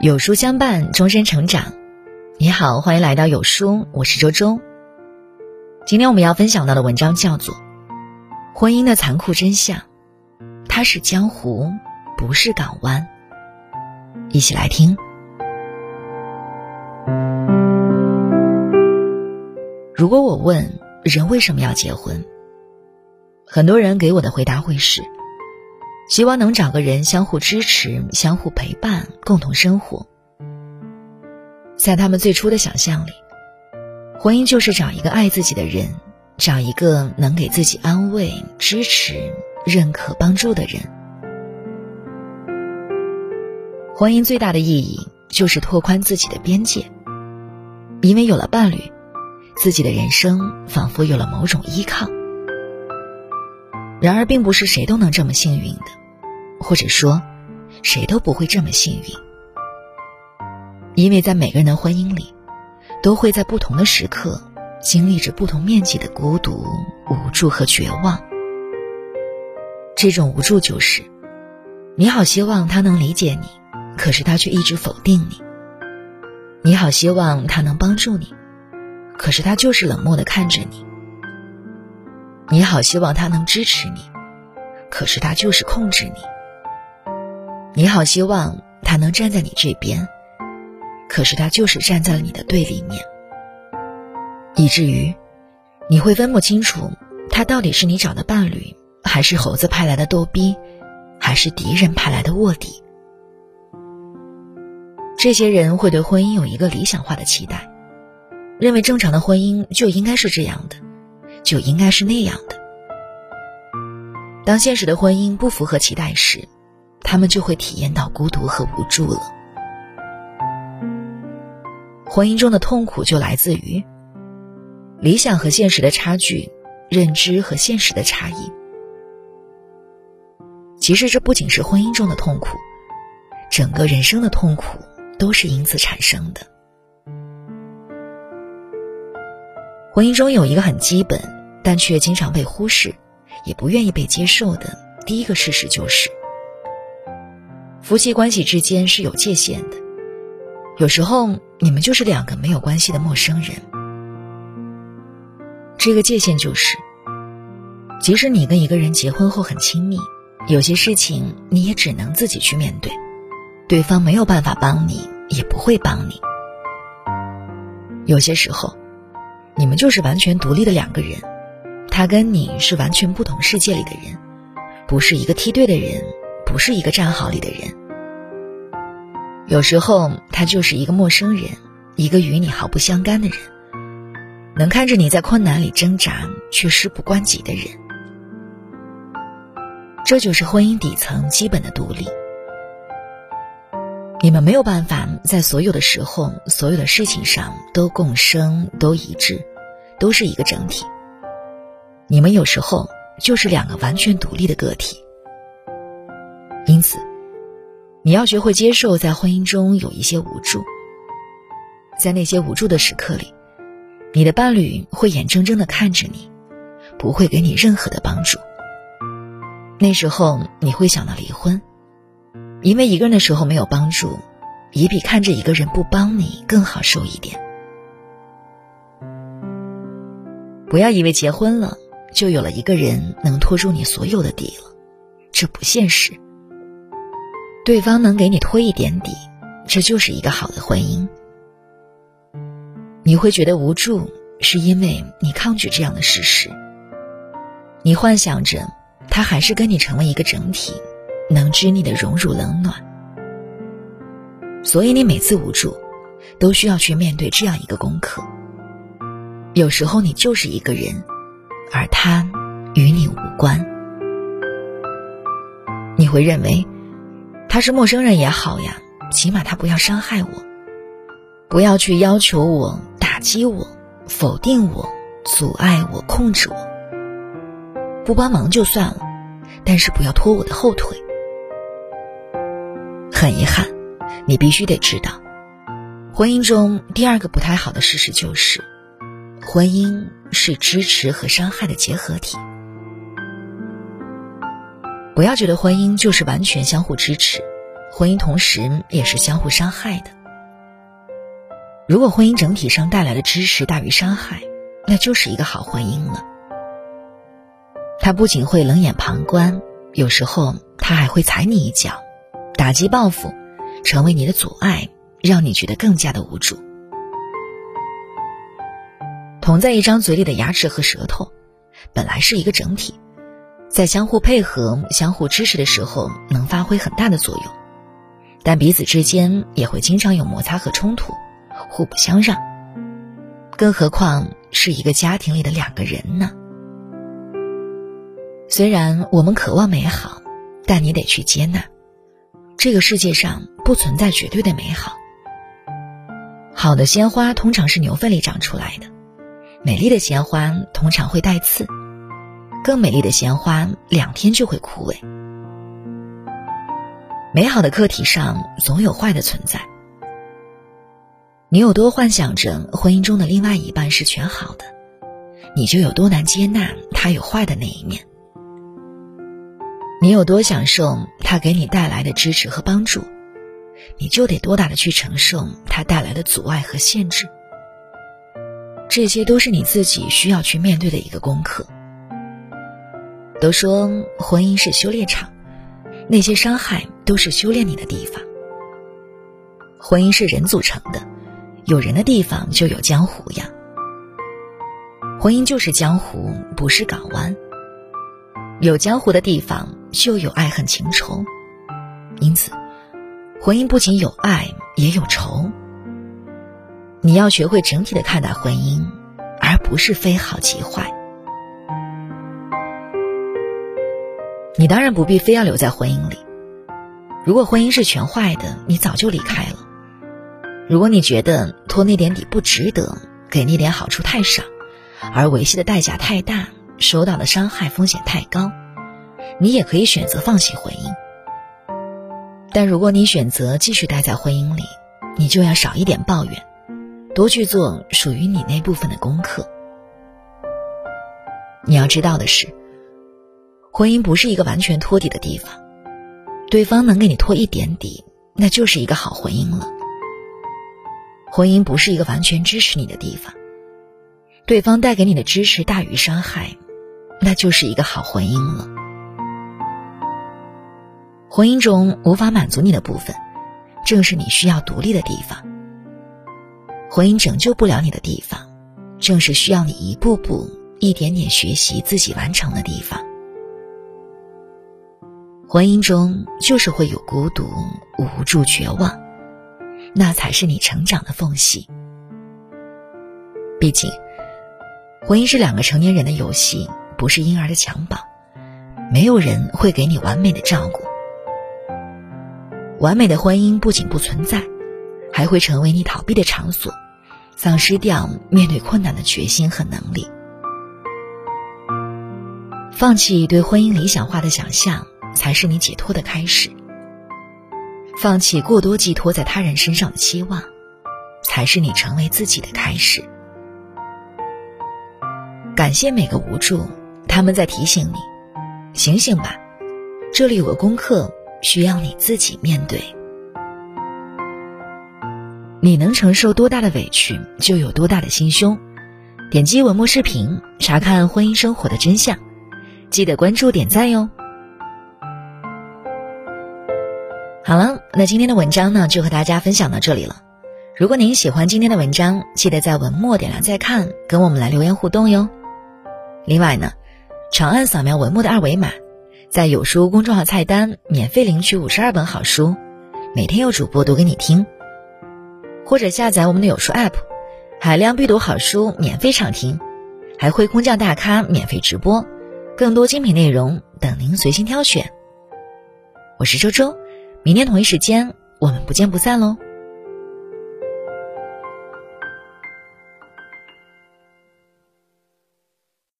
有书相伴，终身成长。你好，欢迎来到有书，我是周周。今天我们要分享到的文章叫做《婚姻的残酷真相》，它是江湖，不是港湾。一起来听。如果我问人为什么要结婚，很多人给我的回答会是。希望能找个人相互支持、相互陪伴、共同生活。在他们最初的想象里，婚姻就是找一个爱自己的人，找一个能给自己安慰、支持、认可、帮助的人。婚姻最大的意义就是拓宽自己的边界，因为有了伴侣，自己的人生仿佛有了某种依靠。然而，并不是谁都能这么幸运的，或者说，谁都不会这么幸运，因为在每个人的婚姻里，都会在不同的时刻经历着不同面积的孤独、无助和绝望。这种无助就是，你好希望他能理解你，可是他却一直否定你；你好希望他能帮助你，可是他就是冷漠的看着你。你好，希望他能支持你，可是他就是控制你。你好，希望他能站在你这边，可是他就是站在了你的对立面，以至于你会分不清楚他到底是你找的伴侣，还是猴子派来的逗逼，还是敌人派来的卧底。这些人会对婚姻有一个理想化的期待，认为正常的婚姻就应该是这样的。就应该是那样的。当现实的婚姻不符合期待时，他们就会体验到孤独和无助了。婚姻中的痛苦就来自于理想和现实的差距，认知和现实的差异。其实这不仅是婚姻中的痛苦，整个人生的痛苦都是因此产生的。婚姻中有一个很基本。但却经常被忽视，也不愿意被接受的第一个事实就是，夫妻关系之间是有界限的。有时候你们就是两个没有关系的陌生人。这个界限就是，即使你跟一个人结婚后很亲密，有些事情你也只能自己去面对，对方没有办法帮你，也不会帮你。有些时候，你们就是完全独立的两个人。他跟你是完全不同世界里的人，不是一个梯队的人，不是一个战壕里的人。有时候他就是一个陌生人，一个与你毫不相干的人，能看着你在困难里挣扎却事不关己的人。这就是婚姻底层基本的独立。你们没有办法在所有的时候、所有的事情上都共生、都一致，都是一个整体。你们有时候就是两个完全独立的个体，因此，你要学会接受在婚姻中有一些无助。在那些无助的时刻里，你的伴侣会眼睁睁的看着你，不会给你任何的帮助。那时候你会想到离婚，因为一个人的时候没有帮助，也比看着一个人不帮你更好受一点。不要以为结婚了。就有了一个人能拖住你所有的底了，这不现实。对方能给你拖一点底，这就是一个好的婚姻。你会觉得无助，是因为你抗拒这样的事实。你幻想着他还是跟你成为一个整体，能知你的荣辱冷暖。所以你每次无助，都需要去面对这样一个功课。有时候你就是一个人。而他与你无关，你会认为他是陌生人也好呀，起码他不要伤害我，不要去要求我、打击我、否定我、阻碍我、控制我。不帮忙就算了，但是不要拖我的后腿。很遗憾，你必须得知道，婚姻中第二个不太好的事实就是。婚姻是支持和伤害的结合体。不要觉得婚姻就是完全相互支持，婚姻同时也是相互伤害的。如果婚姻整体上带来的支持大于伤害，那就是一个好婚姻了。他不仅会冷眼旁观，有时候他还会踩你一脚，打击报复，成为你的阻碍，让你觉得更加的无助。同在一张嘴里的牙齿和舌头，本来是一个整体，在相互配合、相互支持的时候，能发挥很大的作用。但彼此之间也会经常有摩擦和冲突，互不相让。更何况是一个家庭里的两个人呢？虽然我们渴望美好，但你得去接纳，这个世界上不存在绝对的美好。好的鲜花通常是牛粪里长出来的，美丽的鲜花通常会带刺，更美丽的鲜花两天就会枯萎。美好的课题上总有坏的存在，你有多幻想着婚姻中的另外一半是全好的，你就有多难接纳他有坏的那一面。你有多享受他给你带来的支持和帮助，你就得多大的去承受他带来的阻碍和限制。这些都是你自己需要去面对的一个功课。都说婚姻是修炼场，那些伤害都是修炼你的地方。婚姻是人组成的，有人的地方就有江湖呀。婚姻就是江湖，不是港湾。有江湖的地方。就有爱恨情仇，因此，婚姻不仅有爱，也有仇。你要学会整体的看待婚姻，而不是非好即坏。你当然不必非要留在婚姻里。如果婚姻是全坏的，你早就离开了。如果你觉得拖那点底不值得，给那点好处太少，而维系的代价太大，受到的伤害风险太高。你也可以选择放弃婚姻，但如果你选择继续待在婚姻里，你就要少一点抱怨，多去做属于你那部分的功课。你要知道的是，婚姻不是一个完全托底的地方，对方能给你托一点底，那就是一个好婚姻了。婚姻不是一个完全支持你的地方，对方带给你的支持大于伤害，那就是一个好婚姻了。婚姻中无法满足你的部分，正是你需要独立的地方。婚姻拯救不了你的地方，正是需要你一步步、一点点学习自己完成的地方。婚姻中就是会有孤独、无助、绝望，那才是你成长的缝隙。毕竟，婚姻是两个成年人的游戏，不是婴儿的襁褓，没有人会给你完美的照顾。完美的婚姻不仅不存在，还会成为你逃避的场所，丧失掉面对困难的决心和能力。放弃对婚姻理想化的想象，才是你解脱的开始。放弃过多寄托在他人身上的期望，才是你成为自己的开始。感谢每个无助，他们在提醒你：醒醒吧，这里有个功课。需要你自己面对。你能承受多大的委屈，就有多大的心胸。点击文末视频，查看婚姻生活的真相。记得关注、点赞哟。好了，那今天的文章呢，就和大家分享到这里了。如果您喜欢今天的文章，记得在文末点亮再看，跟我们来留言互动哟。另外呢，长按扫描文末的二维码。在有书公众号菜单免费领取五十二本好书，每天有主播读给你听，或者下载我们的有书 App，海量必读好书免费畅听，还会空降大咖免费直播，更多精品内容等您随心挑选。我是周周，明天同一时间我们不见不散喽。